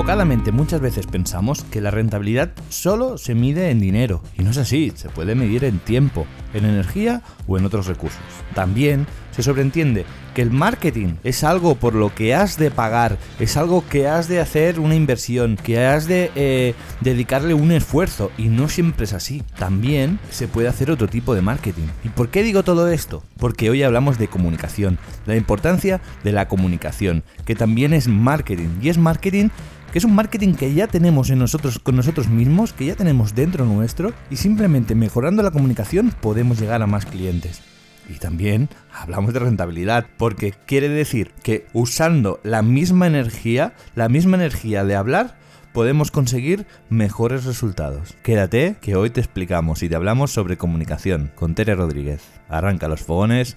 Equivocadamente muchas veces pensamos que la rentabilidad solo se mide en dinero, y no es así, se puede medir en tiempo, en energía o en otros recursos. También se sobreentiende que el marketing es algo por lo que has de pagar, es algo que has de hacer una inversión, que has de eh, dedicarle un esfuerzo y no siempre es así. También se puede hacer otro tipo de marketing. ¿Y por qué digo todo esto? Porque hoy hablamos de comunicación, la importancia de la comunicación, que también es marketing y es marketing que es un marketing que ya tenemos en nosotros con nosotros mismos, que ya tenemos dentro nuestro y simplemente mejorando la comunicación podemos llegar a más clientes. Y también hablamos de rentabilidad, porque quiere decir que usando la misma energía, la misma energía de hablar, podemos conseguir mejores resultados. Quédate, que hoy te explicamos y te hablamos sobre comunicación con Tere Rodríguez. Arranca los fogones,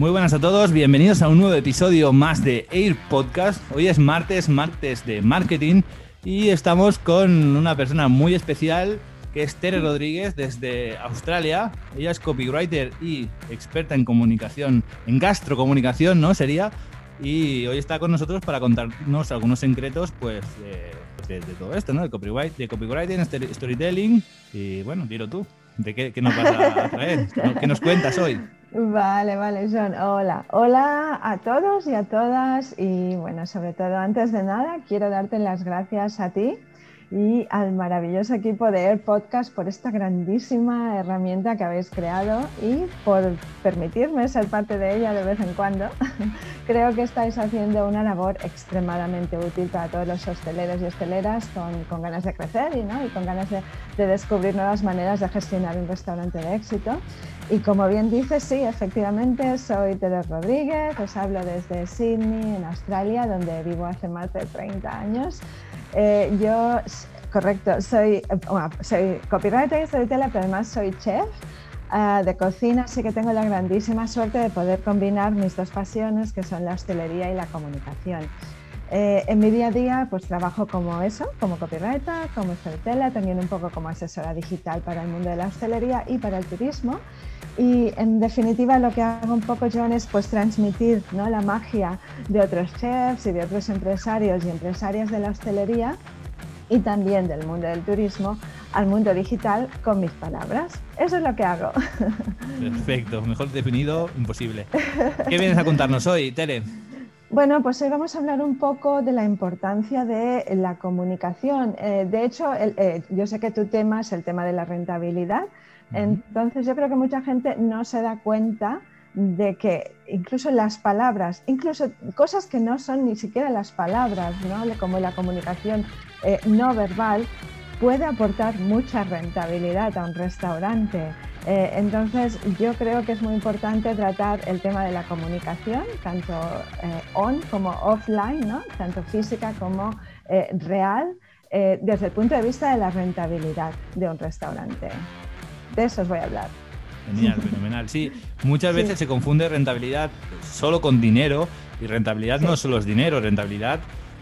Muy buenas a todos, bienvenidos a un nuevo episodio más de Air Podcast. Hoy es martes, martes de marketing y estamos con una persona muy especial que es Tere Rodríguez desde Australia. Ella es copywriter y experta en comunicación, en gastrocomunicación, ¿no? Sería. Y hoy está con nosotros para contarnos algunos secretos, pues, de, de- de todo esto, ¿no? De, copyright, de copywriting, story- storytelling. Y bueno, dilo tú. ¿De qué, qué nos vas a traer? ¿Qué nos cuentas hoy? Vale, vale, John. Hola. Hola a todos y a todas. Y bueno, sobre todo, antes de nada, quiero darte las gracias a ti y al maravilloso equipo de Air Podcast por esta grandísima herramienta que habéis creado y por permitirme ser parte de ella de vez en cuando. Creo que estáis haciendo una labor extremadamente útil para todos los hosteleros y hosteleras con, ganas de crecer y, ¿no? y con ganas de descubrir nuevas maneras de gestionar un restaurante de éxito. Y como bien dices, sí, efectivamente, soy Tere Rodríguez, os hablo desde Sydney, en Australia, donde vivo hace más de 30 años. Eh, yo, correcto, soy, bueno, soy copywriter y storyteller, pero además soy chef ah, de cocina, así que tengo la grandísima suerte de poder combinar mis dos pasiones, que son la hostelería y la comunicación. Eh, en mi día a día pues trabajo como eso, como copywriter, como storyteller, también un poco como asesora digital para el mundo de la hostelería y para el turismo. Y en definitiva lo que hago un poco, John, es pues transmitir ¿no? la magia de otros chefs y de otros empresarios y empresarias de la hostelería y también del mundo del turismo al mundo digital con mis palabras. Eso es lo que hago. Perfecto, mejor definido, imposible. ¿Qué vienes a contarnos hoy, Tere? Bueno, pues hoy vamos a hablar un poco de la importancia de la comunicación. Eh, de hecho, el- eh, yo sé que tu tema es el tema de la rentabilidad, entonces yo creo que mucha gente no se da cuenta de que incluso las palabras, incluso cosas que no son ni siquiera las palabras, ¿no? como la comunicación eh, no verbal, puede aportar mucha rentabilidad a un restaurante. Eh, entonces, yo creo que es muy importante tratar el tema de la comunicación, tanto eh, on como offline, ¿no? tanto física como eh, real, desde el punto de vista de la rentabilidad de un restaurante. De eso os voy a hablar. Genial, fenomenal. Sí, muchas Sí. veces se confunde rentabilidad solo con dinero y rentabilidad no solo es dinero, rentabilidad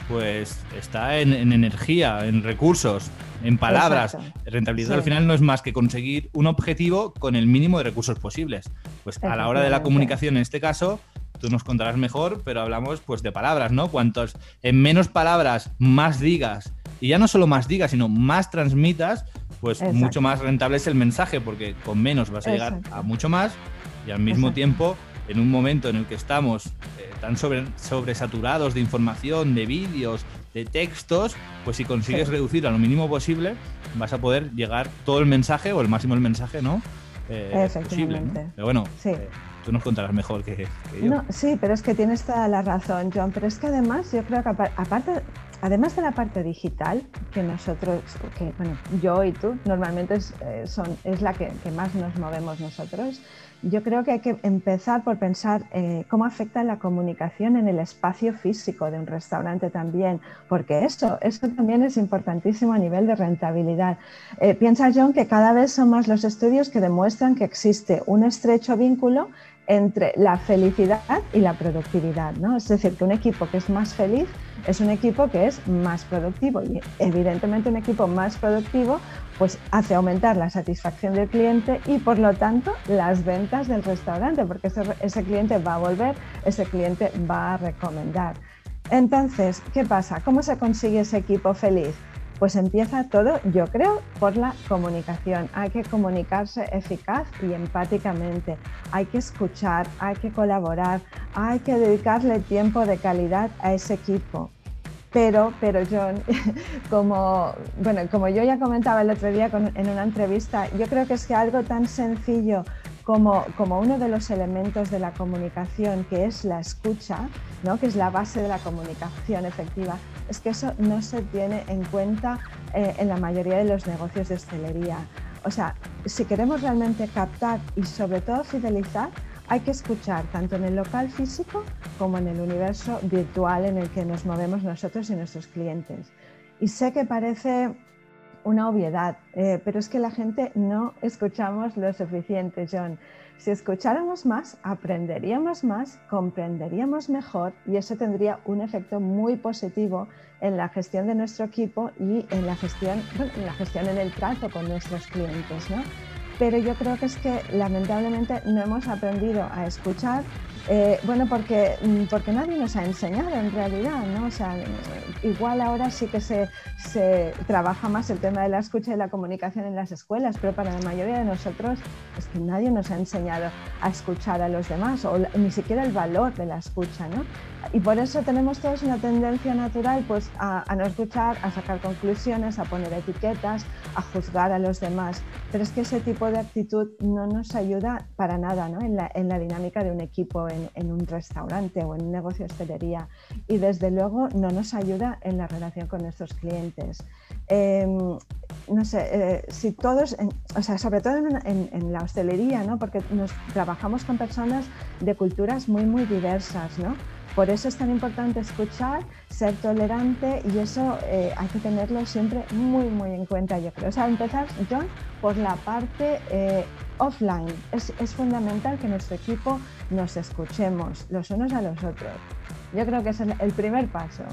pues está en, en energía, en recursos, en palabras. Exacto. Rentabilidad Sí. al final no es más que conseguir un objetivo con el mínimo de recursos posibles. Pues a la hora de la comunicación en este caso, tú nos contarás mejor, pero hablamos pues de palabras, ¿no? Cuantos en menos palabras más digas y ya no solo más digas, sino más transmitas, pues Exacto. mucho más rentable es el mensaje, porque con menos vas a llegar Exacto. a mucho más y al mismo Exacto. tiempo, en un momento en el que estamos eh, tan sobre, sobresaturados de información, de vídeos, de textos, pues si consigues Sí. reducir a lo mínimo posible, vas a poder llegar todo el mensaje o el máximo del mensaje, ¿no? Eh, posible, ¿no? Efectivamente. Pero bueno, Sí. eh, tú nos contarás mejor que, que yo. No, sí, pero es que tienes toda la razón, John. Pero es que además, yo creo que apa- aparte, además de la parte digital, que nosotros, que bueno, yo y tú normalmente es, eh, son, es la que, que más nos movemos nosotros, yo creo que hay que empezar por pensar eh, cómo afecta la comunicación en el espacio físico de un restaurante también, porque eso, eso también es importantísimo a nivel de rentabilidad. Eh, piensa John que cada vez son más los estudios que demuestran que existe un estrecho vínculo entre la felicidad y la productividad. ¿no? Es decir, que un equipo que es más feliz es un equipo que es más productivo y evidentemente un equipo más productivo pues hace aumentar la satisfacción del cliente y por lo tanto las ventas del restaurante porque ese, cliente va a volver, ese cliente va a recomendar. Entonces, ¿qué pasa? ¿Cómo se consigue ese equipo feliz? Pues empieza todo, yo creo, por la comunicación. Hay que comunicarse eficaz y empáticamente. Hay que escuchar, hay que colaborar, hay que dedicarle tiempo de calidad a ese equipo. Pero, pero John, como, bueno, como yo ya comentaba el otro día en una entrevista, yo creo que es que algo tan sencillo como, como, uno de los elementos de la comunicación, que es la escucha, ¿no? que es la base de la comunicación efectiva, es que eso no se tiene en cuenta eh, en la mayoría de los negocios de hostelería. O sea, si queremos realmente captar y sobre todo fidelizar, hay que escuchar tanto en el local físico como en el universo virtual en el que nos movemos nosotros y nuestros clientes. Y sé que parece una obviedad, eh, pero es que la gente no escuchamos lo suficiente, John. Si escucháramos más, aprenderíamos más, comprenderíamos mejor y eso tendría un efecto muy positivo en la gestión de nuestro equipo y en la gestión, en la gestión en el trato con nuestros clientes. ¿no? Pero yo creo que es que lamentablemente no hemos aprendido a escuchar eh, bueno, porque, mm, porque nadie nos ha enseñado en realidad, ¿no? O sea, igual ahora sí que se, se, trabaja más el tema de la escucha y la comunicación en las escuelas, pero para la mayoría de nosotros es que nadie nos ha enseñado a escuchar a los demás o ni siquiera el valor de la escucha, ¿no? Y por eso tenemos todos una tendencia natural pues, a, no escuchar, a sacar conclusiones, a poner etiquetas, a juzgar a los demás. Pero es que ese tipo de actitud no nos ayuda para nada ¿no? en, la, en, la, dinámica de un equipo, en, en, un restaurante o en un negocio de hostelería. Y desde luego no nos ayuda en la relación con nuestros clientes. Em, no sé, eh, si todos, o sea, sobre todo en, en, la hostelería, ¿no? porque nos trabajamos con personas de culturas muy, muy diversas, ¿no? Por eso es tan importante escuchar, ser tolerante y eso eh, hay que tenerlo siempre muy, muy en cuenta, yo creo. O sea, empezar, John, por la parte eh, offline. Es, es, fundamental que nuestro equipo nos escuchemos los unos a los otros. Yo creo que es el, primer paso.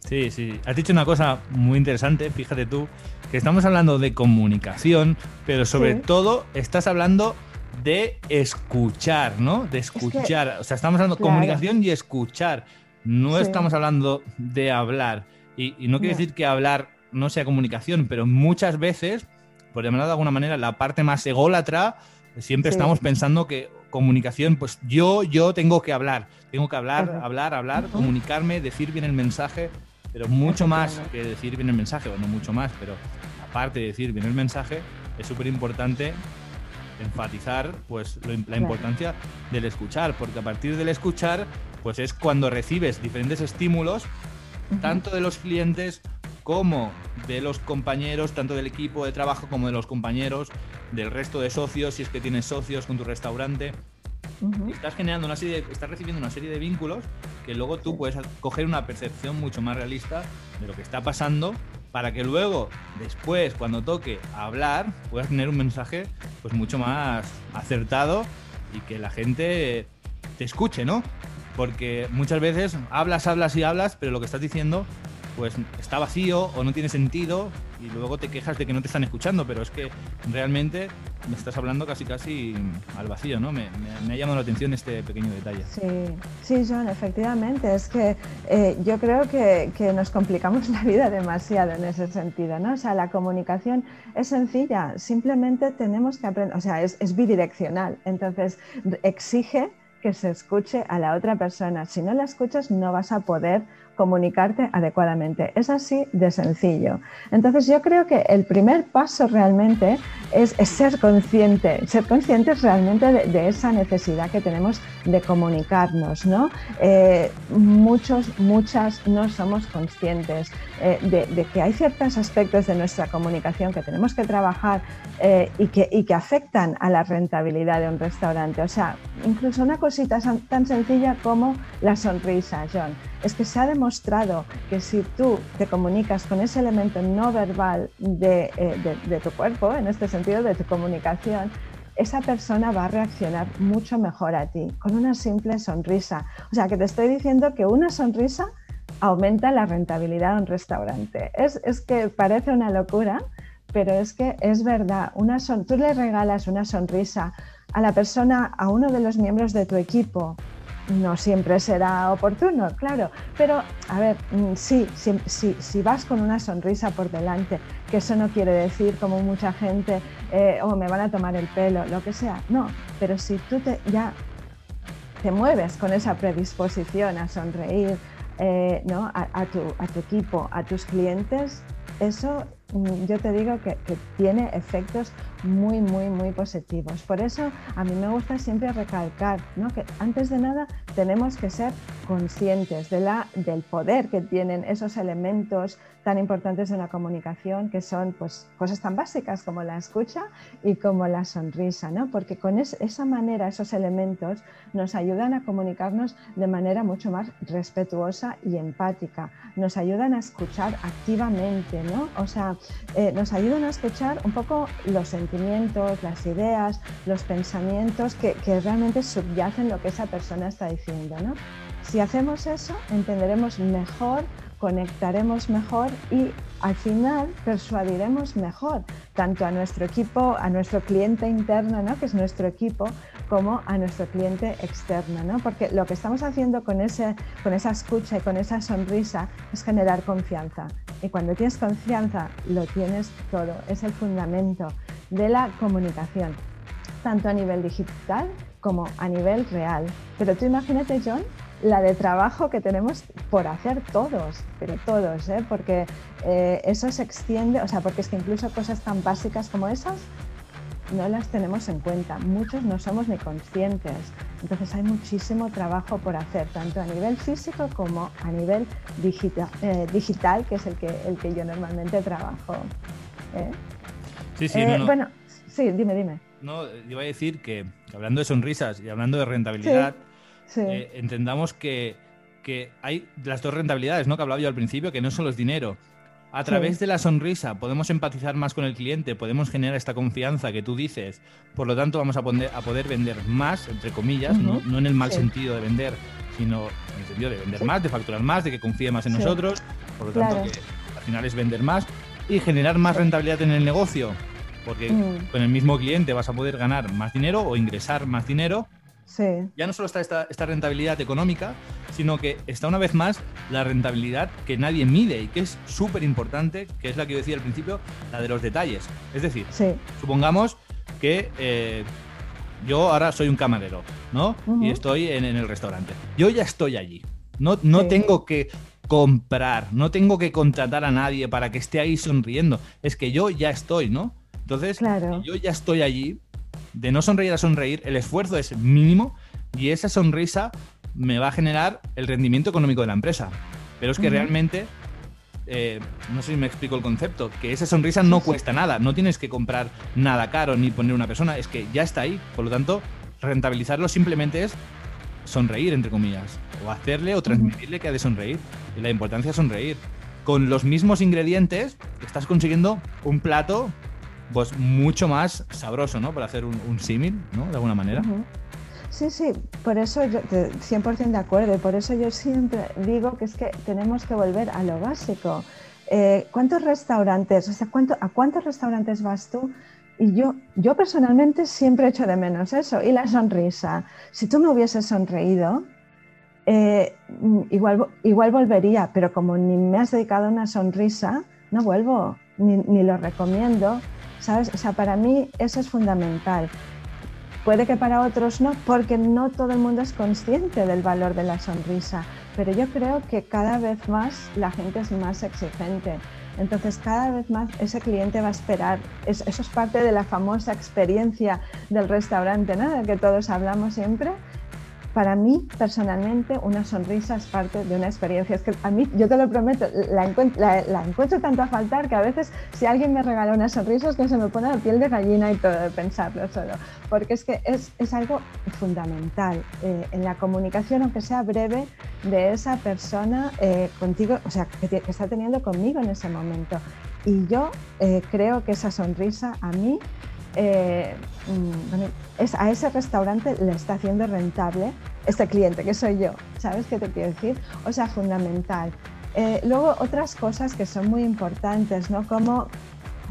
Sí, sí. Has dicho una cosa muy interesante, fíjate tú, que estamos hablando de comunicación, pero sobre sí. todo estás hablando de escuchar, ¿no? De escuchar. Es que, o sea, estamos hablando de claro. comunicación y escuchar. No sí. estamos hablando de hablar. Y, y no quiere no. decir que hablar no sea comunicación, pero muchas veces, por llamarlo de alguna manera, la parte más ególatra, siempre sí. estamos pensando que comunicación, pues yo, yo tengo que hablar. Tengo que hablar, hablar, hablar, comunicarme, decir bien el mensaje, pero mucho más que decir bien el mensaje, o no mucho más, pero aparte de decir bien el mensaje, es súper importante enfatizar pues lo, la importancia claro. del escuchar, porque a partir del escuchar pues es cuando recibes diferentes estímulos, uh -huh. tanto de los clientes como de los compañeros, tanto del equipo de trabajo como de los compañeros, del resto de socios, si es que tienes socios con tu restaurante. Uh -huh. Estás generando una serie, de, estás recibiendo una serie de vínculos que luego tú puedes coger una percepción mucho más realista de lo que está pasando para que luego, después, cuando toque hablar, puedas tener un mensaje pues mucho más acertado y que la gente te escuche, ¿no? Porque muchas veces hablas, hablas y hablas, pero lo que estás diciendo pues está vacío o no tiene sentido y luego te quejas de que no te están escuchando, pero es que realmente me estás hablando casi casi al vacío, ¿no? Me, ha llamado la atención este pequeño detalle. Sí, sí, John, efectivamente. Es que eh, yo creo que, nos complicamos la vida demasiado en ese sentido, ¿no? O sea, la comunicación es sencilla, simplemente tenemos que aprender, o sea, es bidireccional, entonces exige que se escuche a la otra persona. Si no la escuchas, no vas a poder comunicarte adecuadamente. Es así de sencillo. Entonces yo creo que el primer paso realmente es, ser consciente, ser conscientes realmente de, esa necesidad que tenemos de comunicarnos. ¿no? Eh, muchos, muchas no somos conscientes eh, de, que hay ciertos aspectos de nuestra comunicación que tenemos que trabajar eh, y, que, y que afectan a la rentabilidad de un restaurante. O sea, incluso una cosita tan sencilla como la sonrisa, John es que se ha demostrado que si tú te comunicas con ese elemento no verbal eh, de, tu cuerpo, en este sentido de tu comunicación, esa persona va a reaccionar mucho mejor a ti, con una simple sonrisa. O sea, que te estoy diciendo que una sonrisa aumenta la rentabilidad de un restaurante. Es, que parece una locura, pero es que es verdad. Una tú le regalas una sonrisa a la persona, a uno de los miembros de tu equipo, no siempre será oportuno, claro, pero a ver, mm, sí, si vas con una sonrisa por delante, que eso no quiere decir como mucha gente, eh, o oh, me van a tomar el pelo, lo que sea, no, pero si tú te, ya te mueves con esa predisposición a sonreír eh, ¿no? a, tu, a tu equipo, a tus clientes, eso yo te digo que, que, tiene efectos muy, muy, muy positivos. Por eso a mí me gusta siempre recalcar ¿no? que antes de nada tenemos que ser conscientes de la, del poder que tienen esos elementos tan importantes en la comunicación, que son pues, cosas tan básicas como la escucha y como la sonrisa, ¿no? porque con esa manera, esos elementos nos ayudan a comunicarnos de manera mucho más respetuosa y empática, nos ayudan a escuchar activamente, ¿no? o sea, eh, nos ayudan a escuchar un poco los sentimientos, las ideas, los pensamientos que, que realmente subyacen lo que esa persona está diciendo. ¿no? Si hacemos eso, entenderemos mejor conectaremos mejor y al final persuadiremos mejor tanto a nuestro equipo, a nuestro cliente interno, ¿no? que es nuestro equipo, como a nuestro cliente externo. ¿no? Porque lo que estamos haciendo con, ese, con esa escucha y con esa sonrisa es generar confianza. Y cuando tienes confianza, lo tienes todo. Es el fundamento de la comunicación, tanto a nivel digital como a nivel real. Pero tú imagínate, John, la de trabajo que tenemos por hacer todos, pero todos, ¿eh? porque eh, eso se extiende, o sea, porque es que incluso cosas tan básicas como esas no las tenemos en cuenta, muchos no somos ni conscientes, entonces hay muchísimo trabajo por hacer, tanto a nivel físico como a nivel digital, eh, digital que es el que, el que yo normalmente trabajo. Sí, sí, Bueno, sí, dime, dime. No, iba a decir que hablando de sonrisas y hablando de rentabilidad, eh, entendamos que, hay las dos rentabilidades, ¿no? Que hablaba yo al principio, que no solo es dinero. A través de la sonrisa podemos empatizar más con el cliente, podemos generar esta confianza que tú dices, por lo tanto vamos a, a poder vender más, entre comillas, ¿no? en el mal sentido de vender, sino en el sentido de vender más, de facturar más, de que confíe más en nosotros, por lo tanto que al final es vender más y generar más rentabilidad en el negocio, porque mm. con el mismo cliente vas a poder ganar más dinero o ingresar más dinero ya no solo está esta, rentabilidad económica, sino que está una vez más la rentabilidad que nadie mide y que es súper importante, que es la que yo decía al principio, la de los detalles. Es decir, supongamos que eh, yo ahora soy un camarero, ¿no? Y estoy en, el restaurante. Yo ya estoy allí. No, no tengo que comprar, no tengo que contratar a nadie para que esté ahí sonriendo. Es que yo ya estoy, ¿no? Entonces, yo ya estoy allí, de no sonreír a sonreír, el esfuerzo es mínimo y esa sonrisa me va a generar el rendimiento económico de la empresa. Pero es que realmente, eh, no sé si me explico el concepto, que esa sonrisa no cuesta nada, no tienes que comprar nada caro ni poner una persona, es que ya está ahí. Por lo tanto, rentabilizarlo simplemente es sonreír, entre comillas, o hacerle o transmitirle que ha de sonreír. Y la importancia es sonreír. Con los mismos ingredientes, estás consiguiendo un plato pues mucho más sabroso, ¿no? Para hacer un, símil, ¿no? De alguna manera. Sí, sí, por eso yo 100% de acuerdo, por eso yo siempre digo que es que tenemos que volver a lo básico. Eh, ¿Cuántos restaurantes, o sea, ¿cuánto, ¿a cuántos restaurantes vas tú? Y yo, yo personalmente siempre echo de menos eso, y la sonrisa. Si tú me hubieses sonreído, eh, igual, igual volvería, pero como ni me has dedicado una sonrisa, no vuelvo, ni, ni lo recomiendo. ¿Sabes? O sea, para mí eso es fundamental. Puede que para otros no, porque no todo el mundo es consciente del valor de la sonrisa, pero yo creo que cada vez más la gente es más exigente. Entonces cada vez más ese cliente va a esperar, eso es parte de la famosa experiencia del restaurante, ¿no? de que todos hablamos siempre, para mí, personalmente, una sonrisa es parte de una experiencia. Es que a mí, yo te lo prometo, la, encuentro, tanto a faltar que a veces si alguien me regala una sonrisa es que se me pone la piel de gallina y todo de pensarlo solo. Porque es que es, es algo fundamental eh, en la comunicación, aunque sea breve, de esa persona eh, contigo, o sea, que, está teniendo conmigo en ese momento. Y yo eh, creo que esa sonrisa a mí eh, mm, es, a ese restaurante le está haciendo rentable este cliente, que soy yo. ¿Sabes qué te quiero decir? O sea, fundamental. Eh, luego, otras cosas que son muy importantes, ¿no? Como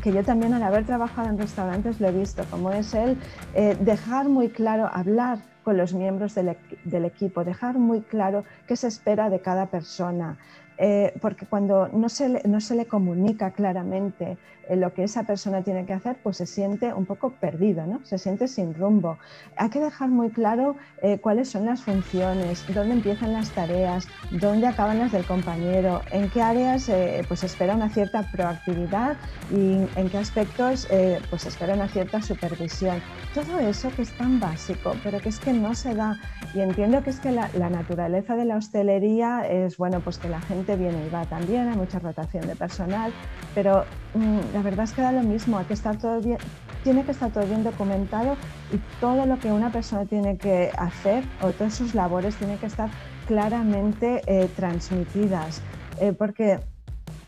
que yo también al haber trabajado en restaurantes lo he visto, como es el eh, dejar muy claro, hablar con los miembros del, del, equipo, dejar muy claro qué se espera de cada persona, eh, porque cuando no se, le, no se le comunica claramente eh, lo que esa persona tiene que hacer, pues se siente un poco perdido, ¿no? se siente sin rumbo. Hay que dejar muy claro eh, cuáles son las funciones, dónde empiezan las tareas, dónde acaban las del compañero, en qué áreas pues espera una cierta proactividad y en qué aspectos pues espera una cierta supervisión. Todo eso que es tan básico, pero que es que no se da. Y entiendo que es que la, la naturaleza de la hostelería es, bueno, pues que la gente viene y va también, hay mucha rotación de personal, pero mm, la verdad es que da lo mismo, hay que estar todo bien, tiene que estar todo bien documentado y todo lo que una persona tiene que hacer o todas sus labores tienen que estar claramente eh, transmitidas, eh, porque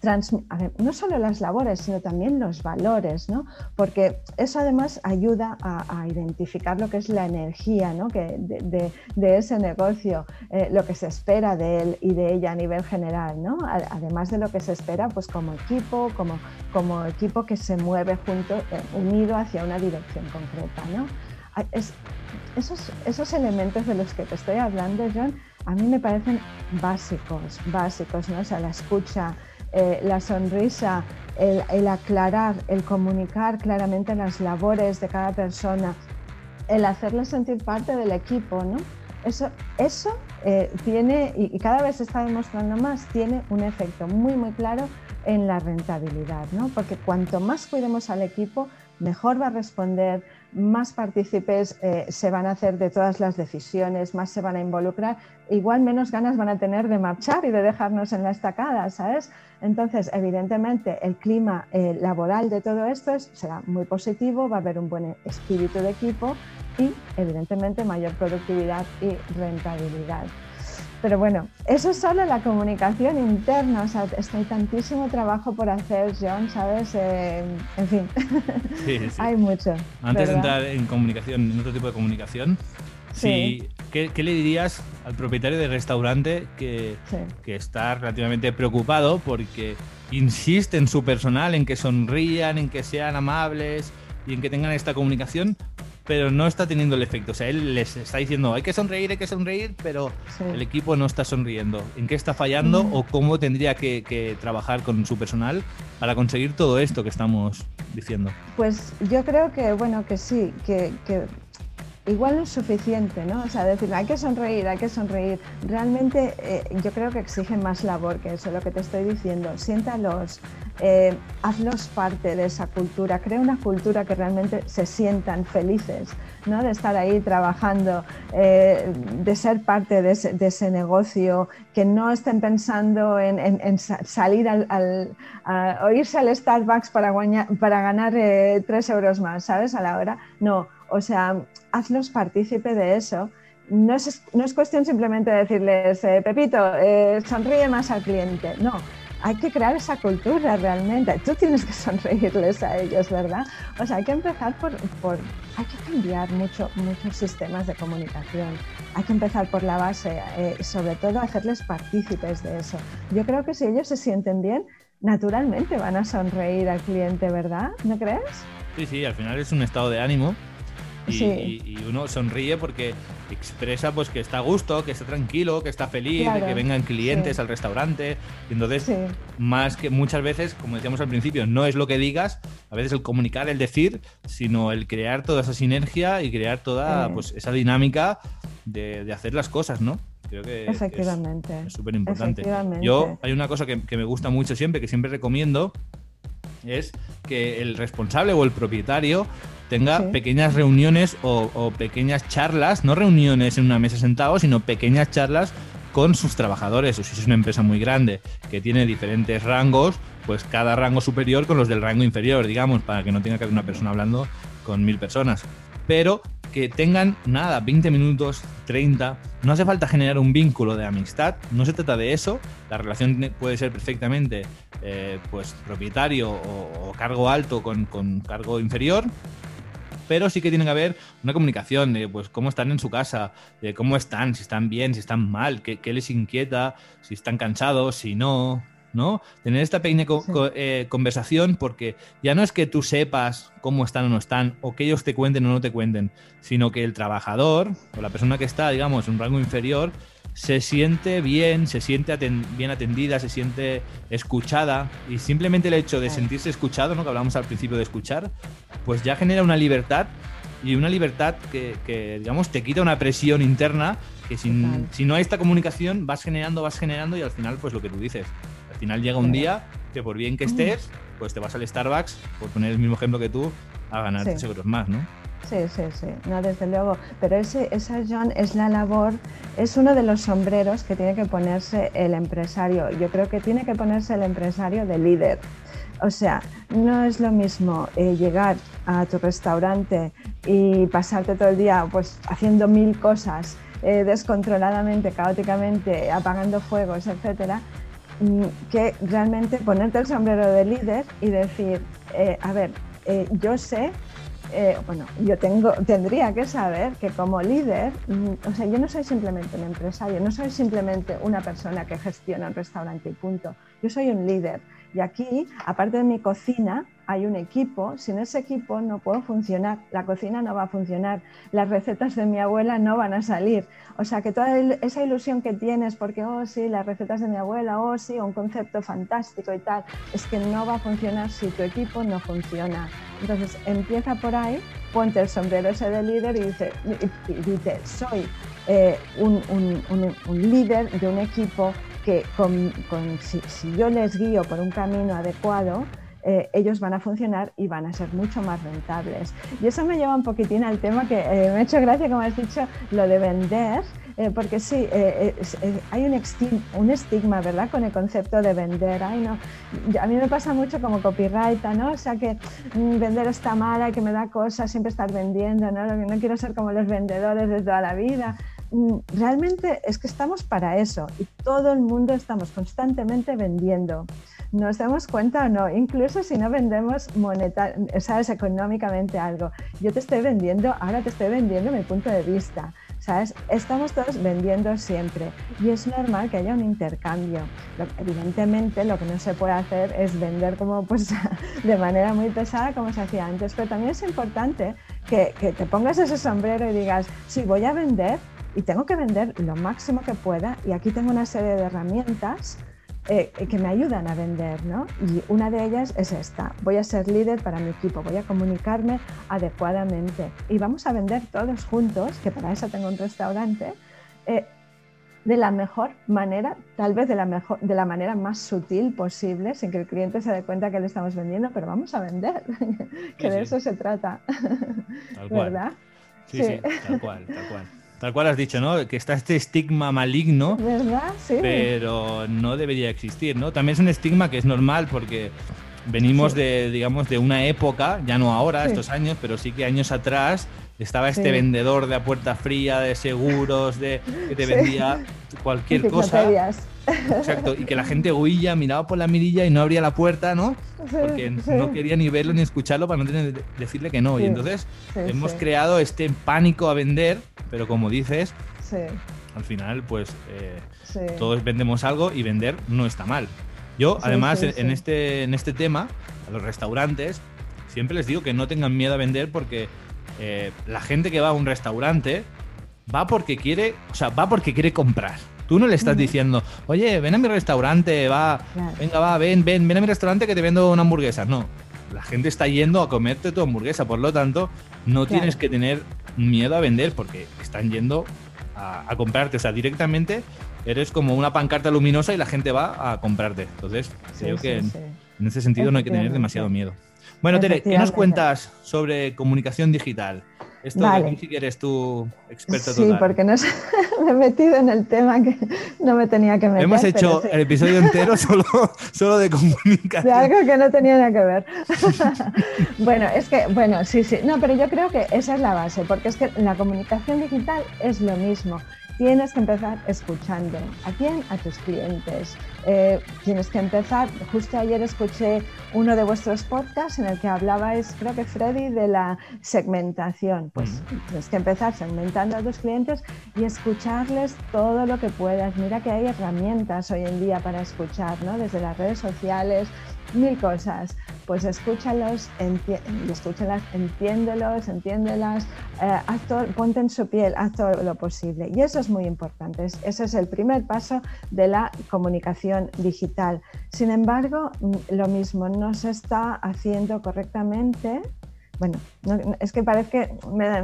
no solo las labores, sino también los valores, ¿no? porque eso además ayuda a, identificar lo que es la energía ¿no? que de, ese negocio, eh, lo que se espera de él y de ella a nivel general, ¿no? además de lo que se espera pues, como equipo, como, como equipo que se mueve junto, eh, unido hacia una dirección concreta. ¿no? esos, esos elementos de los que te estoy hablando, John, a mí me parecen básicos, básicos, ¿no? O sea, la escucha, eh, la sonrisa, el, aclarar, el comunicar claramente las labores de cada persona, el hacerle sentir parte del equipo, ¿no? Eso, eso eh, tiene, y, cada vez se está demostrando más, tiene un efecto muy, muy claro en la rentabilidad, ¿no? Porque cuanto más cuidemos al equipo, mejor va a responder, más partícipes eh, se van a hacer de todas las decisiones, más se van a involucrar, igual menos ganas van a tener de marchar y de dejarnos en la estacada, ¿sabes? Entonces, evidentemente, el clima eh, laboral de todo esto será muy positivo, va a haber un buen espíritu de equipo y, evidentemente, mayor productividad y rentabilidad. Pero bueno, eso es solo la comunicación interna, o sea, hay tantísimo trabajo por hacer, John, ¿sabes? Eh, en fin, hay mucho. Antes de entrar en comunicación, en otro tipo de comunicación, sí. ¿qué, le dirías al propietario del restaurante que, que está relativamente preocupado porque insiste en su personal, en que sonrían, en que sean amables y en que tengan esta comunicación, pero no está teniendo el efecto. O sea, él les está diciendo, hay que sonreír, hay que sonreír, pero el equipo no está sonriendo. ¿En qué está fallando mm. o cómo tendría que, trabajar con su personal para conseguir todo esto que estamos diciendo? Pues yo creo que, bueno, que sí, que, igual no es suficiente, ¿no? O sea, decir, hay que sonreír, hay que sonreír. Realmente eh, yo creo que exigen más labor que eso, lo que te estoy diciendo. Siéntalos, eh, hazlos parte de esa cultura, crea una cultura que realmente se sientan felices, ¿no? De estar ahí trabajando, eh, de ser parte de ese, negocio, que no estén pensando en, salir al, o irse al Starbucks para, para ganar tres euros más, ¿sabes? A la hora. No, o sea, hazlos partícipe de eso. No es, no es cuestión simplemente de decirles, eh, Pepito, eh, sonríe más al cliente. No, hay que crear esa cultura realmente. Tú tienes que sonreírles a ellos, ¿verdad? O sea, hay que empezar por, por hay que cambiar mucho, muchos sistemas de comunicación. Hay que empezar por la base eh, sobre todo hacerles partícipes de eso. Yo creo que si ellos se sienten bien, naturalmente van a sonreír al cliente, ¿verdad? ¿No crees? Sí, sí, al final es un estado de ánimo y, Sí. y- y uno sonríe porque expresa pues que está a gusto, que está tranquilo, que está feliz, de Claro, que vengan clientes sí. al restaurante. Y entonces, Sí. más que muchas veces, como decíamos al principio, no es lo que digas, a veces el comunicar, el decir, sino el crear toda esa sinergia y crear toda pues esa dinámica de, de hacer las cosas, ¿no? Creo que es- Efectivamente. es súper importante. Yo, hay una cosa que, que me gusta mucho siempre, que siempre recomiendo, es que el responsable o el propietario tenga Sí. pequeñas reuniones o, o pequeñas charlas, no reuniones en una mesa sentado, sino pequeñas charlas con sus trabajadores, o si es una empresa muy grande que tiene diferentes rangos, pues cada rango superior con los del rango inferior, digamos, para que no tenga que haber una persona hablando con mil personas. Pero que tengan nada, 20 minutos, 30. No hace falta generar un vínculo de amistad, no se trata de eso. La relación puede ser perfectamente eh, pues propietario o, o cargo alto con, con cargo inferior. Pero sí que tiene que haber una comunicación de pues cómo están en su casa, de cómo están, si están bien, si están mal, qué, qué les inquieta, si están cansados, si no, ¿no? Tener esta pequeña co- Sí. co- eh, conversación porque ya no es que tú sepas cómo están o no están, o que ellos te cuenten o no te cuenten, sino que el trabajador o la persona que está, digamos, en un rango inferior, se siente bien, se siente aten- bien atendida, se siente escuchada y simplemente el hecho de sentirse escuchado, ¿no? que hablamos al principio de escuchar, pues ya genera una libertad y una libertad que, que, digamos, te quita una presión interna que sin- si no hay esta comunicación vas generando, vas generando y al final, pues lo que tú dices, al final llega un día que por bien que estés, pues te vas al Starbucks, por poner el mismo ejemplo que tú, a ganar Sí. 3 euros más, ¿no? Sí, sí, sí, no, desde luego. Pero ese, esa, John, es la labor, es uno de los sombreros que tiene que ponerse el empresario. Yo creo que tiene que ponerse el empresario de líder. O sea, no es lo mismo eh, llegar a tu restaurante y pasarte todo el día pues, haciendo mil cosas eh, descontroladamente, caóticamente, apagando fuegos, etcétera, mm, que realmente ponerte el sombrero de líder y decir, eh, a ver, eh, yo sé eh, bueno, yo tendría que saber que como líder, mm, o sea, yo no soy simplemente un empresario, no soy simplemente una persona que gestiona un restaurante y punto. Yo soy un líder. Y aquí, aparte de mi cocina, hay un equipo. Sin ese equipo no puedo funcionar. La cocina no va a funcionar. Las recetas de mi abuela no van a salir. O sea, que toda esa ilusión que tienes, porque, oh, sí, las recetas de mi abuela, oh, sí, un concepto fantástico y tal, es que no va a funcionar si tu equipo no funciona. Entonces, empieza por ahí, ponte el sombrero ese de líder y dice, y- y dice soy eh, un, un- un- un líder de un equipo que con, con- si, si yo les guío por un camino adecuado, eh, ellos van a funcionar y van a ser mucho más rentables. Y eso me lleva un poquitín al tema que eh, me ha hecho gracia, como has dicho, lo de vender, eh, porque sí, eh, es- eh, hay un, esti- un estigma, ¿verdad?, con el concepto de vender. Ay, no. A mí me pasa mucho como copywriter, ¿no? O sea, que mm, vender está mal, que me da cosas siempre estar vendiendo, ¿no? No quiero ser como los vendedores de toda la vida. Mm, Realmente es que estamos para eso y todo el mundo estamos constantemente vendiendo. Nos damos cuenta o no, incluso si no vendemos sabes, económicamente algo. Yo te estoy vendiendo, ahora te estoy vendiendo mi punto de vista. ¿Sabes? Estamos todos vendiendo siempre y es normal que haya un intercambio. Lo- evidentemente lo que no se puede hacer es vender como pues de manera muy pesada como se hacía antes, pero también es importante que, que te pongas ese sombrero y digas, sí, voy a vender y tengo que vender lo máximo que pueda y aquí tengo una serie de herramientas eh, que me ayudan a vender, ¿no? Y una de ellas es esta, voy a ser líder para mi equipo, voy a comunicarme adecuadamente y vamos a vender todos juntos, que para eso tengo un restaurante, eh, de la mejor manera, tal vez de la, mejor, de la manera más sutil posible, sin que el cliente se dé cuenta que le estamos vendiendo, pero vamos a vender, que Sí, de sí. eso se trata, Tal cual. ¿verdad? Sí, sí, tal cual, tal cual. Tal cual has dicho, ¿no? Que está este estigma maligno, ¿Verdad? Sí. pero no debería existir, ¿no? También es un estigma que es normal porque venimos Sí. de, digamos, de una época, ya no ahora, Sí. estos años, pero sí que años atrás estaba este Sí. vendedor de a puerta fría, de seguros, de que te vendía cualquier cosa. Exacto, y que la gente huía, miraba por la mirilla y no abría la puerta, ¿no? Porque no quería ni verlo ni escucharlo para no tener decirle que no. Y entonces Sí, hemos sí. creado este pánico a vender, pero como dices, al final, pues eh, todos vendemos algo y vender no está mal. Yo, además, en- este, en este tema, a los restaurantes, siempre les digo que no tengan miedo a vender porque eh, la gente que va a un restaurante va porque quiere, o sea, va porque quiere comprar. Tú no le estás diciendo, oye, ven a mi restaurante, va, venga, va, ven, ven, ven a mi restaurante que te vendo una hamburguesa. No, la gente está yendo a comerte tu hamburguesa, por lo tanto, no tienes que tener miedo a vender porque están yendo a, comprarte. O sea, directamente eres como una pancarta luminosa y la gente va a comprarte. Entonces, creo que en ese sentido no hay que tener demasiado miedo. Bueno, Tere, ¿qué nos cuentas sobre comunicación digital? Esto vale. de aquí sí que eres tú experto Sí, porque no me he metido en el tema que no me tenía que meter. Hemos hecho el episodio entero solo, solo de comunicación. De algo que no tenía nada que ver. bueno, es que, bueno, sí, sí. No, pero yo creo que esa es la base, porque es que la comunicación digital es lo mismo tienes que empezar escuchando. ¿A quién? A tus clientes. Eh, tienes que empezar, justo ayer escuché uno de vuestros podcasts en el que hablabais, creo que Freddy, de la segmentación. Pues tienes que empezar segmentando a tus clientes y escucharles todo lo que puedas. Mira que hay herramientas hoy en día para escuchar, ¿no? Desde las redes sociales, mil cosas. Pues escúchalos, escúchalas, entiéndelos, entiéndelas, eh, ponte en su piel, haz todo lo posible. Y eso es muy importante. Ese es el primer paso de la comunicación digital. Sin embargo, mm, lo mismo no se está haciendo correctamente bueno, es que parece que me,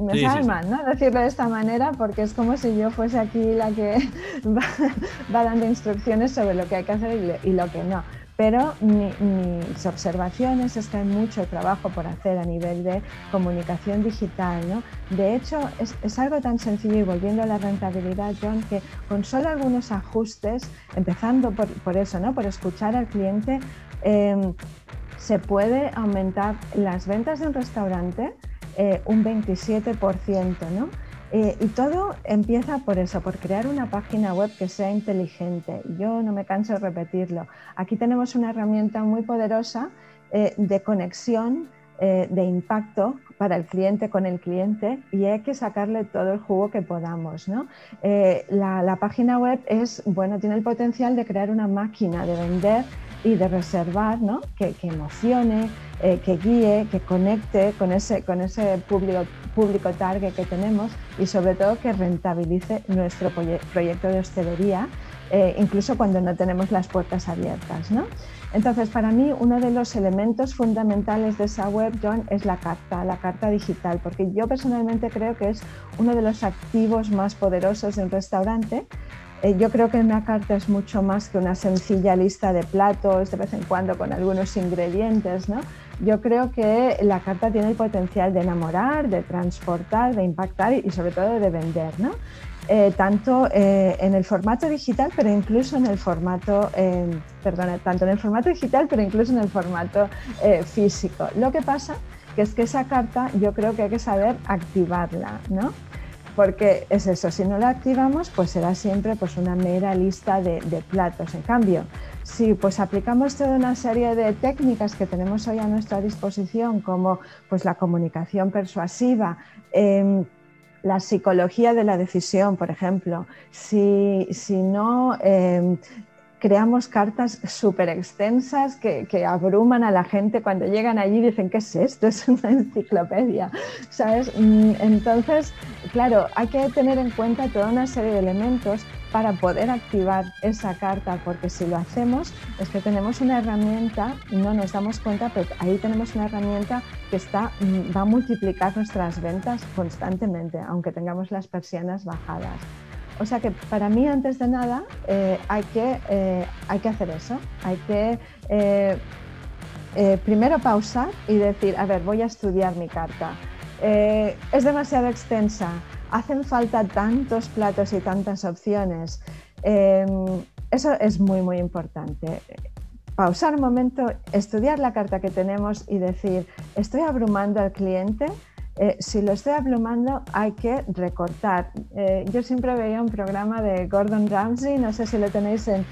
me mal, ¿no? Decirlo de esta manera porque es como si yo fuese aquí la que va, dando instrucciones sobre lo que hay que hacer y lo que no pero mis observaciones es que hay mucho trabajo por hacer a nivel de comunicación digital. ¿no? De hecho, es, algo tan sencillo y volviendo a la rentabilidad, John, que con solo algunos ajustes, empezando por, eso, ¿no? por escuchar al cliente, em, se puede aumentar las ventas de un restaurante eh, un 27%. ¿no? Eh, y todo empieza por eso, por crear una página web que sea inteligente. Yo no me canso de repetirlo. Aquí tenemos una herramienta muy poderosa eh, de conexión, eh, de impacto para el cliente con el cliente y hay que sacarle todo el jugo que podamos. ¿no? La, página web es, bueno, tiene el potencial de crear una máquina de vender y de reservar, ¿no? que, que emocione, que guíe, que conecte con ese, con ese público público target que tenemos y sobre todo que rentabilice nuestro proyecto de hostelería, eh, incluso cuando no tenemos las puertas abiertas. ¿no? Entonces, para mí, uno de los elementos fundamentales de esa web, John, es la carta, la carta digital, porque yo personalmente creo que es uno de los activos más poderosos de un restaurante. Eh, yo creo que una carta es mucho más que una sencilla lista de platos, de vez en cuando con algunos ingredientes, ¿no? yo creo que la carta tiene el potencial de enamorar, de transportar, de impactar y, sobre todo de vender, ¿no? Eh, tanto eh, en el formato digital, pero incluso en el formato, eh, perdona, tanto en el formato digital, pero incluso en el formato físico. Lo que pasa que es que esa carta yo creo que hay que saber activarla, ¿no? Porque es eso, si no la activamos, pues será siempre pues, una mera lista de, platos. En cambio, Sí, pues aplicamos toda una serie de técnicas que tenemos hoy a nuestra disposición, como pues, la comunicación persuasiva, em, la psicología de la decisión, por ejemplo. Si, no em, creamos cartas súper extensas que, abruman a la gente cuando llegan allí dicen, ¿qué es esto? Es una enciclopedia, ¿sabes? Mm, entonces, claro, hay que tener en cuenta toda una serie de elementos para poder activar esa carta, porque si lo hacemos es que tenemos una herramienta, no nos damos cuenta, pero ahí tenemos una herramienta que está, mm, va a multiplicar nuestras ventas constantemente, aunque tengamos las persianas bajadas. O sea que para mí, antes de nada, eh, hay, que, eh, hay que hacer eso, hay que eh, primero pausar y decir, a ver, voy a estudiar mi carta. es demasiado extensa, hacen falta tantos platos y tantas opciones. Eso es muy, muy importante. Pausar un momento, estudiar la carta que tenemos y decir, estoy abrumando al cliente. Eh, si lo estoy abrumando, hay que recortar. Eh, yo siempre veía un programa de Gordon Ramsay, no sé si lo tenéis en,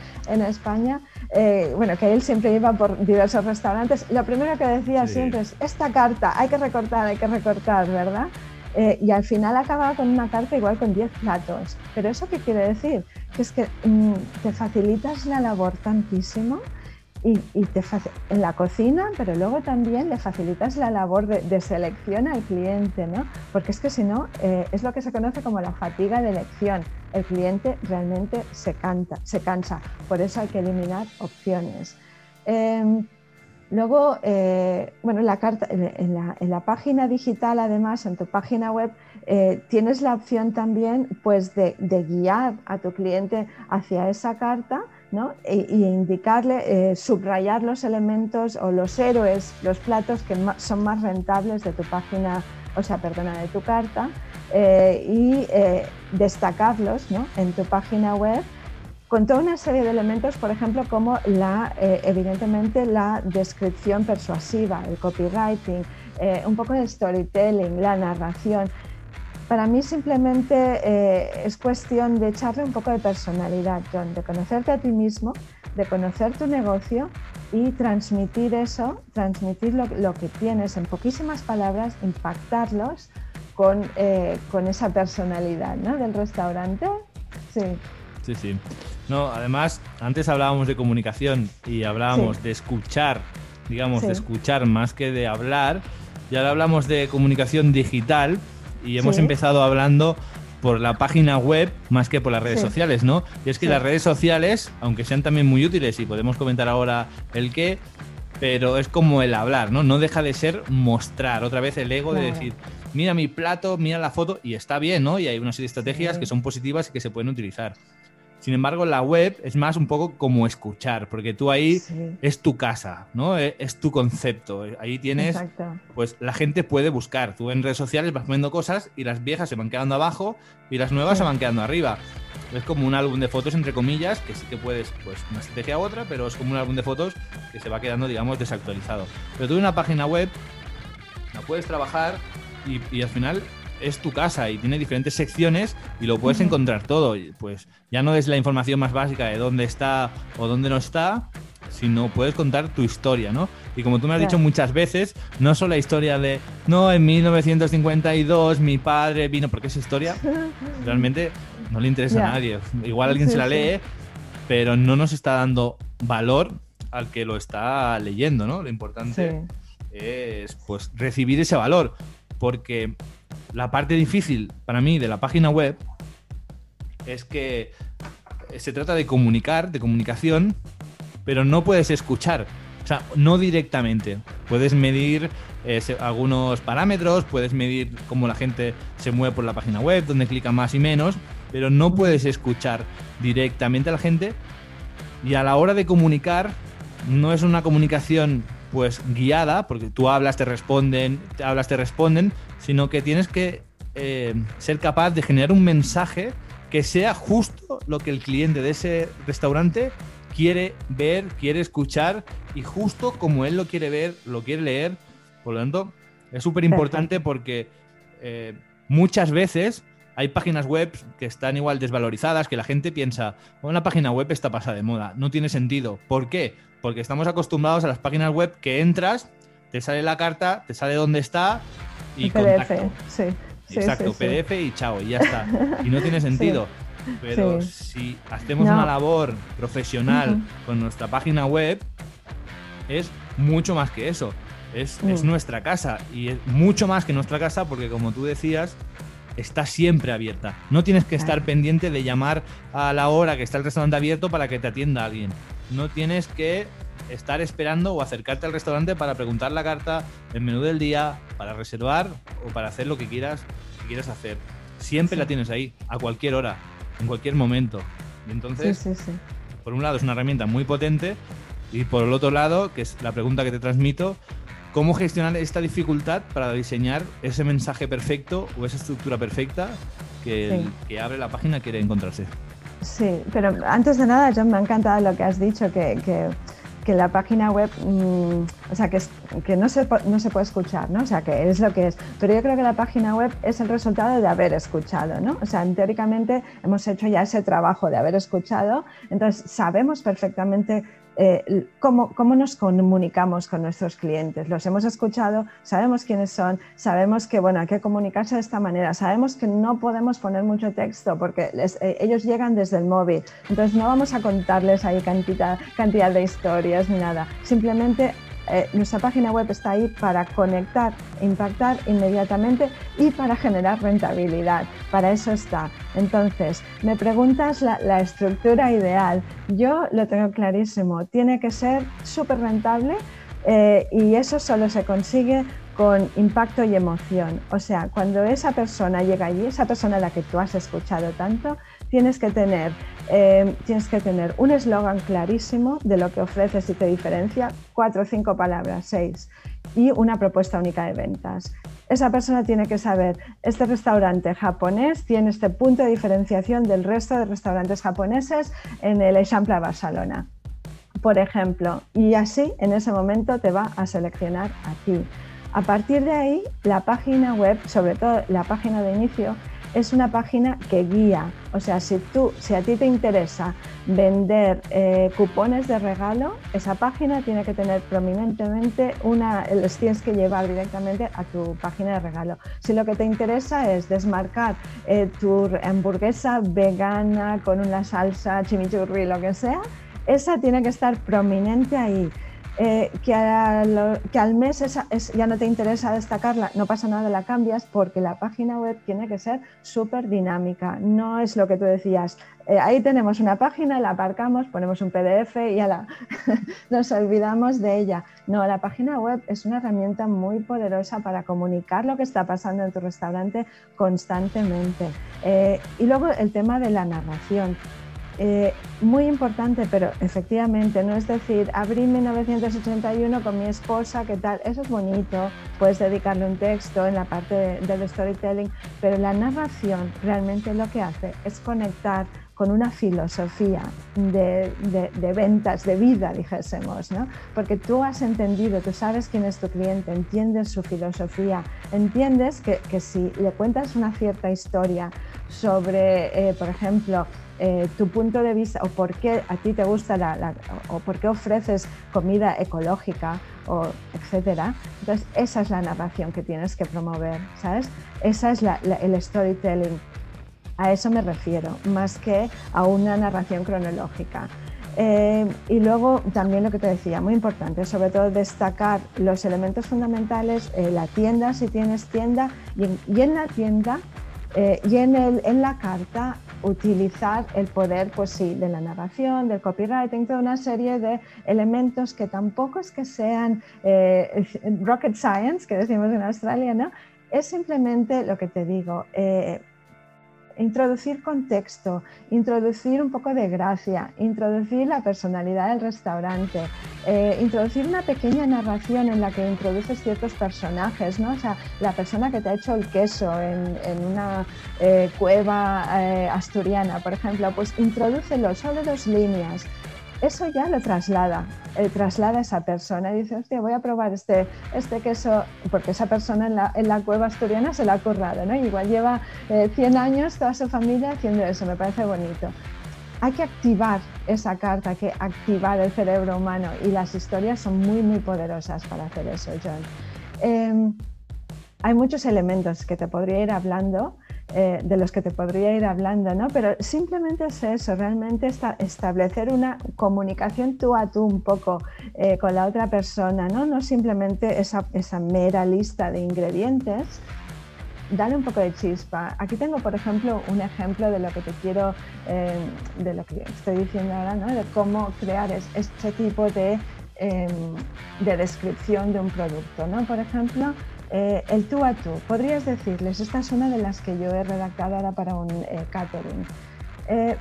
España, eh, bueno, que él siempre iba por diversos restaurantes. Lo primero que decía siempre es, esta carta hay que recortar, hay que recortar, ¿verdad? Eh, y al final acababa con una carta igual con 10 platos. ¿Pero eso qué quiere decir? Que es que mm, te facilitas la labor tantísimo y, te en la cocina, pero luego también le facilitas la labor de, selección al cliente, ¿no? Porque es que si no, eh, es lo que se conoce como la fatiga de elección. El cliente realmente se, canta, se cansa, por eso hay que eliminar opciones. Em, luego, eh, bueno, la carta, en, la, página digital, además, en tu página web, eh, tienes la opción también pues, de guiar a tu cliente hacia esa carta e, y, indicarle, eh, subrayar los elementos o los héroes, los platos que son más rentables de tu página, o sea, perdona, de tu carta, eh, y eh, destacarlos en tu página web con toda una serie de elementos, por ejemplo, como la, evidentemente la descripción persuasiva, el copywriting, un poco de storytelling, la narración. Para mí simplemente eh, es cuestión de echarle un poco de personalidad, John, de conocerte a ti mismo, de conocer tu negocio y transmitir eso, transmitir lo, que tienes en poquísimas palabras, impactarlos con, eh, con esa personalidad ¿no? del restaurante. Sí. Sí, sí. No, además, antes hablábamos de comunicación y hablábamos de escuchar, digamos, de escuchar más que de hablar. Y ahora hablamos de comunicación digital y hemos empezado hablando por la página web más que por las redes sociales, ¿no? Y es que las redes sociales, aunque sean también muy útiles y podemos comentar ahora el qué, pero es como el hablar, ¿no? No deja de ser mostrar, otra vez el ego de decir, mira mi plato, mira la foto y está bien, ¿no? Y hay una serie de estrategias que son positivas y que se pueden utilizar. Sin embargo, la web es más un poco como escuchar, porque tú ahí es tu casa, ¿no? E, es, tu concepto. Ahí tienes, pues la gente puede buscar. Tú en redes sociales vas poniendo cosas y las viejas se van quedando abajo y las nuevas se van quedando arriba. Es como un álbum de fotos, entre comillas, que sí que puedes, pues una estrategia u otra, pero es como un álbum de fotos que se va quedando, digamos, desactualizado. Pero tú en una página web la puedes trabajar y, y al final es tu casa y tiene diferentes secciones y lo puedes encontrar todo. Pues ya no es la información más básica de dónde está o dónde no está, sino puedes contar tu historia, ¿no? Y como tú me has dicho muchas veces, no solo la historia de, no, en 1952 mi padre vino, porque esa historia realmente no le interesa a nadie. Igual alguien se la lee, pero no nos está dando valor al que lo está leyendo, ¿no? Lo importante es pues recibir ese valor, porque la parte difícil para mí de la página web es que se trata de comunicar, de comunicación, pero no puedes escuchar. O sea, no directamente. Puedes medir eh, algunos parámetros, puedes medir cómo la gente se mueve por la página web, dónde clica más y menos, pero no puedes escuchar directamente a la gente. Y a la hora de comunicar, no es una comunicación pues guiada, porque tú hablas, te responden, te hablas, te responden, sino que tienes que eh, ser capaz de generar un mensaje que sea justo lo que el cliente de ese restaurante quiere ver, quiere escuchar y justo como él lo quiere ver, lo quiere leer. Por lo tanto, es súper importante porque eh, muchas veces hay páginas web que están igual desvalorizadas, que la gente piensa, una página web está pasada de moda, no tiene sentido. ¿Por qué? Porque estamos acostumbrados a las páginas web que entras, te sale la carta, te sale dónde está y PDF, sí. Exacto, PDF y chao, y ya está. Y no tiene sentido. Pero si hacemos una labor profesional con nuestra página web, es mucho más que eso. Es, es, mm. nuestra casa y es mucho más que nuestra casa porque como tú decías, está siempre abierta. No tienes que estar pendiente de llamar a la hora que está el restaurante abierto para que te atienda alguien. No tienes que estar esperando o acercarte al restaurante para preguntar la carta, el menú del día, para reservar o para hacer lo que quieras, que quieras hacer. Siempre la tienes ahí, a cualquier hora, en cualquier momento. Y entonces, por un lado es una herramienta muy potente y por el otro lado, que es la pregunta que te transmito, ¿cómo gestionar esta dificultad para diseñar ese mensaje perfecto o esa estructura perfecta que el que abre la página quiere encontrarse? Sí, pero antes de nada, John, me ha encantado lo que has dicho, que, que que la página web, mm, o sea, que, que no, se, no se puede escuchar, ¿no? O sea, que es lo que es. Pero yo creo que la página web es el resultado de haber escuchado, ¿no? O sea, teóricamente hemos hecho ya ese trabajo de haber escuchado, entonces sabemos perfectamente eh, cómo, cómo, nos comunicamos con nuestros clientes. Los hemos escuchado, sabemos quiénes son, sabemos que bueno, hay que comunicarse de esta manera, sabemos que no podemos poner mucho texto porque eh, ellos llegan desde el móvil, entonces no vamos a contarles ahí cantidad, cantidad de historias ni nada, simplemente eh, nuestra página web está ahí para conectar, impactar inmediatamente y para generar rentabilidad. Para eso está. Entonces, me preguntas la, estructura ideal. Yo lo tengo clarísimo. Tiene que ser súper rentable eh, y eso solo se consigue con impacto y emoción. O sea, cuando esa persona llega allí, esa persona a la que tú has escuchado tanto, tienes que tener, eh, tienes que tener un eslogan clarísimo de lo que ofreces y te diferencia, cuatro o cinco palabras, seis, y una propuesta única de ventas. Esa persona tiene que saber, este restaurante japonés tiene este punto de diferenciación del resto de restaurantes japoneses en el Eixample Barcelona, por ejemplo, y así en ese momento te va a seleccionar a ti. A partir de ahí, la página web, sobre todo la página de inicio, es una página que guía. O sea, si, tú, si a ti te interesa vender eh, cupones de regalo, esa página tiene que tener prominentemente una, los tienes que llevar directamente a tu página de regalo. Si lo que te interesa es desmarcar eh, tu hamburguesa vegana con una salsa chimichurri, lo que sea, esa tiene que estar prominente ahí. Eh, que, al mes ya no te interesa destacarla, no pasa nada, la cambias porque la página web tiene que ser súper dinámica. No es lo que tú decías, eh, ahí tenemos una página, la aparcamos, ponemos un PDF y nos olvidamos de ella. No, la página web es una herramienta muy poderosa para comunicar lo que está pasando en tu restaurante constantemente. Eh, y luego el tema de la narración. Eh, muy importante, pero efectivamente, no es decir, abrí 1981 con mi esposa, ¿qué tal? Eso es bonito, puedes dedicarle un texto en la parte del storytelling, pero la narración realmente lo que hace es conectar con una filosofía de, ventas, de vida, dijésemos, ¿no? Porque tú has entendido, tú sabes quién es tu cliente, entiendes su filosofía, entiendes que, si le cuentas una cierta historia sobre, eh, por ejemplo, eh, tu punto de vista o por qué a ti te gusta la, o por qué ofreces comida ecológica o etcétera. Entonces esa es la narración que tienes que promover, ¿sabes? Esa es el storytelling. A eso me refiero, más que a una narración cronológica. Eh, y luego también lo que te decía, muy importante, sobre todo destacar los elementos fundamentales, eh, la tienda, si tienes tienda, y en, la tienda y en, el, en la carta utilizar el poder, pues sí, de la narración, del copywriting, toda una serie de elementos que tampoco es que sean eh, rocket science, que decimos en Australia, ¿no? Es simplemente lo que te digo, eh, introducir contexto, introducir un poco de gracia, introducir la personalidad del restaurante, eh, introducir una pequeña narración en la que introduces ciertos personajes, ¿no? O sea, la persona que te ha hecho el queso en, una eh, cueva eh, asturiana, por ejemplo, pues introdúcelo, solo dos líneas, eso ya lo traslada, eh, traslada a esa persona y dice, hostia, voy a probar este, este queso, porque esa persona en la, en la cueva asturiana se la ha currado, ¿no? Igual lleva 100 eh, años toda su familia haciendo eso, me parece bonito. Hay que activar esa carta, hay que activar el cerebro humano y las historias son muy, muy poderosas para hacer eso, John. Em, hay muchos elementos que te podría ir hablando, eh, de los que te podría ir hablando, ¿no? Pero simplemente es eso, realmente establecer una comunicación tú a tú un poco eh, con la otra persona, ¿no? No simplemente esa, esa mera lista de ingredientes, dale un poco de chispa. Aquí tengo, por ejemplo, un ejemplo de lo que te quiero, eh, de lo que estoy diciendo ahora, ¿no? de cómo crear este tipo de, em, de descripción de un producto. ¿no? Por ejemplo, eh, el tú a tú, podrías decirles, esta es una de las que yo he redactado ahora para un eh, catering. Eh,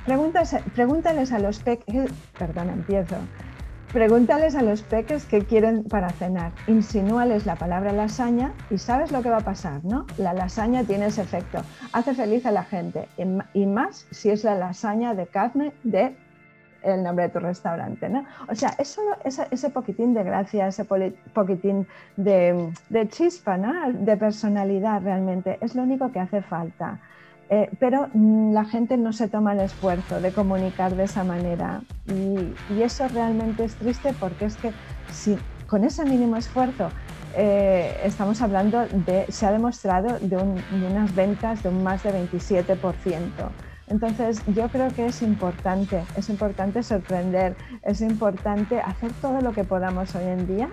pregúntales a los peques, perdón, empiezo. Pregúntales a los peques qué quieren para cenar. Insinúales la palabra lasaña y sabes lo que va a pasar, ¿no? La lasaña tiene ese efecto. Hace feliz a la gente y más si es la lasaña de carne de el nombre de tu restaurante, ¿no? O sea, es solo ese, poquitín de gracia, ese poquitín de, chispa, ¿no? De personalidad realmente, es lo único que hace falta. Eh, pero mm, la gente no se toma el esfuerzo de comunicar de esa manera y, eso realmente es triste porque es que si con ese mínimo esfuerzo eh, estamos hablando de, se ha demostrado de, unas ventas de un más de 27%. Entonces yo creo que es importante, es importante sorprender, es importante hacer todo lo que podamos hoy en día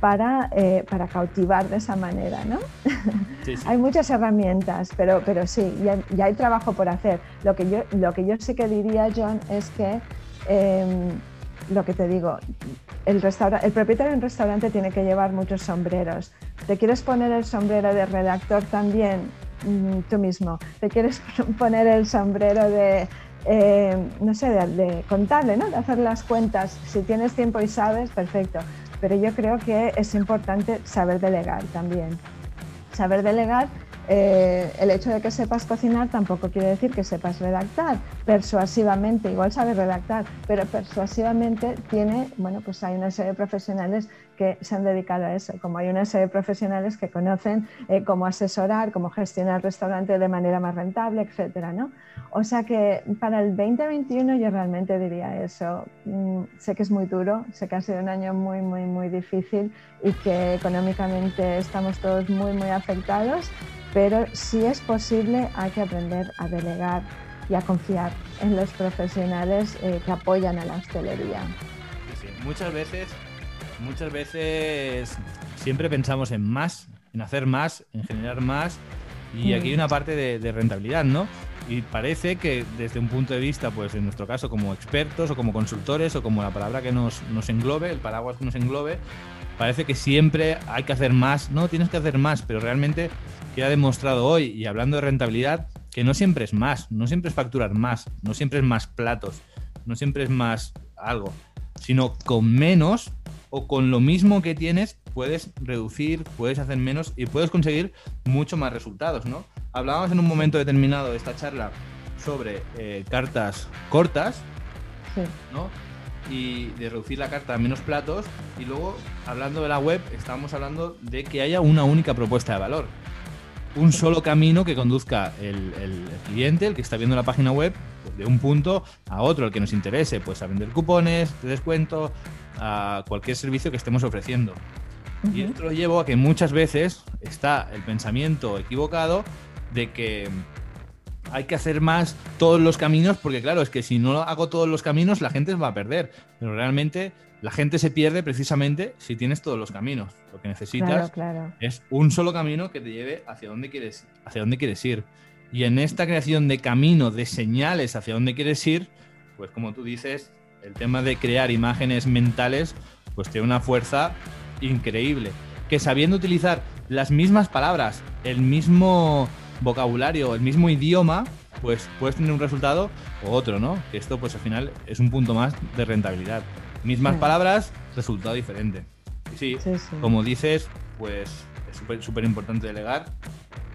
para, eh, para cautivar de esa manera. ¿no? hay muchas herramientas, pero, pero sí, ya, hay trabajo por hacer. Lo que, yo, lo que yo sí que diría, John, es que em, lo que te digo, el, el propietario de un restaurante tiene que llevar muchos sombreros. ¿Te quieres poner el sombrero de redactor también mm, tú mismo? ¿Te quieres poner el sombrero de, eh, no sé, de, contable, ¿no? de hacer las cuentas? Si tienes tiempo y sabes, perfecto. Pero yo creo que es importante saber delegar también. Saber delegar eh, el hecho de que sepas cocinar tampoco quiere decir que sepas redactar persuasivamente, igual sabes redactar, pero persuasivamente tiene, bueno, pues hay una serie de profesionales que se han dedicado a eso, como hay una serie de profesionales que conocen eh, cómo asesorar, cómo gestionar el restaurante de manera más rentable, etcétera, ¿no? O sea que para el 2021 yo realmente diría eso. Mm, sé que es muy duro, sé que ha sido un año muy, muy, muy difícil y que económicamente estamos todos muy, muy afectados, pero si es posible hay que aprender a delegar y a confiar en los profesionales eh, que apoyan a la hostelería. Sí, Muchas veces, muchas veces siempre pensamos en más, en hacer más, en generar más, y aquí hay una parte de, rentabilidad, ¿no? Y parece que desde un punto de vista, pues en nuestro caso, como expertos o como consultores o como la palabra que nos, nos englobe, el paraguas que nos englobe, parece que siempre hay que hacer más. No, tienes que hacer más, pero realmente queda demostrado hoy, y hablando de rentabilidad, que no siempre es más, no siempre es facturar más, no siempre es más platos, no siempre es más algo, sino con menos o con lo mismo que tienes puedes reducir, puedes hacer menos y puedes conseguir mucho más resultados, ¿no? Hablábamos en un momento determinado de esta charla sobre eh, cartas cortas, ¿no? Y de reducir la carta a menos platos. Y luego hablando de la web estábamos hablando de que haya una única propuesta de valor. Un solo camino que conduzca el, cliente, el que está viendo la página web, de un punto a otro, el que nos interese, pues a vender cupones, de descuento, a cualquier servicio que estemos ofreciendo. Y esto lo llevo a que muchas veces está el pensamiento equivocado de que hay que hacer más todos los caminos, porque claro, es que si no hago todos los caminos, la gente se va a perder. Pero realmente la gente se pierde precisamente si tienes todos los caminos. Lo que necesitas es un solo camino que te lleve hacia donde quieres, hacia dónde quieres ir. Y en esta creación de camino, de señales hacia dónde quieres ir, pues como tú dices, el tema de crear imágenes mentales, pues tiene una fuerza increíble. Que sabiendo utilizar las mismas palabras, el mismo vocabulario, el mismo idioma, pues puedes tener un resultado o otro, ¿no? Que esto pues al final es un punto más de rentabilidad. Mismas palabras, resultado diferente. Y sí, como dices, pues es súper importante delegar.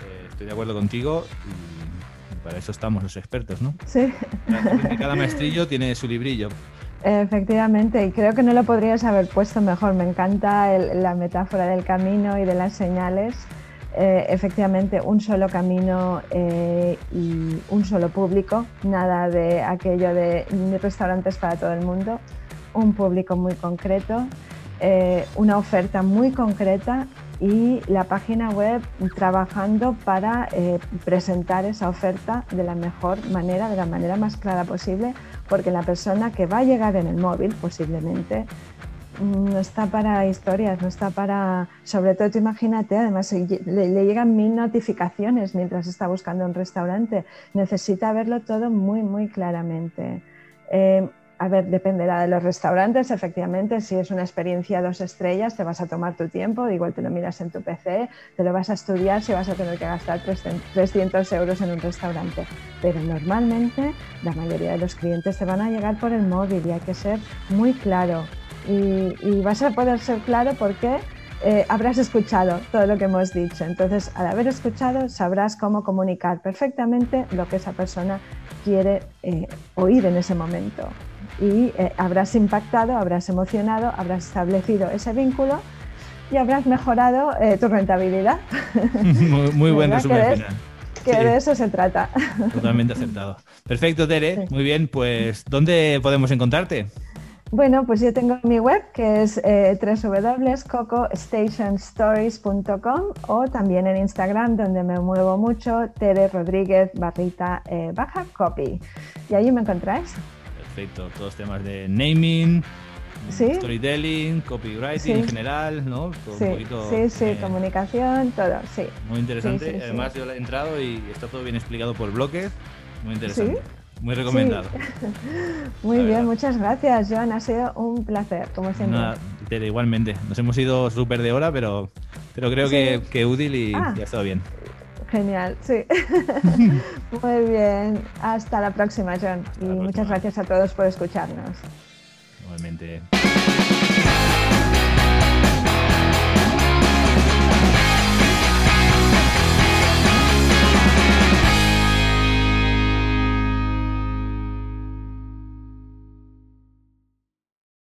Eh, estoy de acuerdo contigo y para eso estamos los expertos, ¿no? Sí. Cada maestrillo tiene su librillo. Efectivamente, y creo que no lo podrías haber puesto mejor. Me encanta la metáfora del camino y de las señales. Eh, efectivamente, un solo camino eh, y un solo público, nada de aquello de restaurantes para todo el mundo un público muy concreto, eh, una oferta muy concreta y la página web trabajando para presentar esa oferta de la mejor manera, de la manera más clara posible, porque la persona que va a llegar en el móvil posiblemente no está para historias, no está para, sobre todo tú imagínate, además le, llegan mil notificaciones mientras está buscando un restaurante, necesita verlo todo muy, muy claramente. Eh, a ver, dependerá de los restaurantes, efectivamente, si es una experiencia dos estrellas, te vas a tomar tu tiempo, igual te lo miras en tu PC, te lo vas a estudiar si vas a tener que gastar 300 euros en un restaurante. Pero normalmente la mayoría de los clientes te van a llegar por el móvil y hay que ser muy claro. Y, vas a poder ser claro porque eh, habrás escuchado todo lo que hemos dicho. Entonces, al haber escuchado, sabrás cómo comunicar perfectamente lo que esa persona quiere eh, oír en ese momento y eh, habrás impactado, habrás emocionado, habrás establecido ese vínculo y habrás mejorado tu rentabilidad. muy, buen resumen que final. que Sí. de eso se trata. Totalmente acertado. Perfecto, Tere. Muy bien, pues ¿dónde podemos encontrarte? Bueno, pues yo tengo mi web que es eh, www.cocostationstories.com o también en Instagram donde me muevo mucho, Tere Rodríguez barrita eh, baja copy. Y allí me encontráis. Perfecto, todos temas de naming, Sí. storytelling, copywriting Sí. en general, ¿no? Todo Sí, un poquito, sí, sí, eh, comunicación, todo, sí. Muy interesante. Además, yo he entrado y está todo bien explicado por bloques. Muy interesante. Muy recomendado. Muy bien, muchas gracias, Joan. Ha sido un placer, como siempre. Nada, Tere, igualmente. Nos hemos ido súper de hora, pero, pero creo Sí. que, que útil y Ah. ya ha estado bien. Genial, sí. Muy bien. Hasta la próxima, John. Y muchas gracias a todos por escucharnos. Igualmente.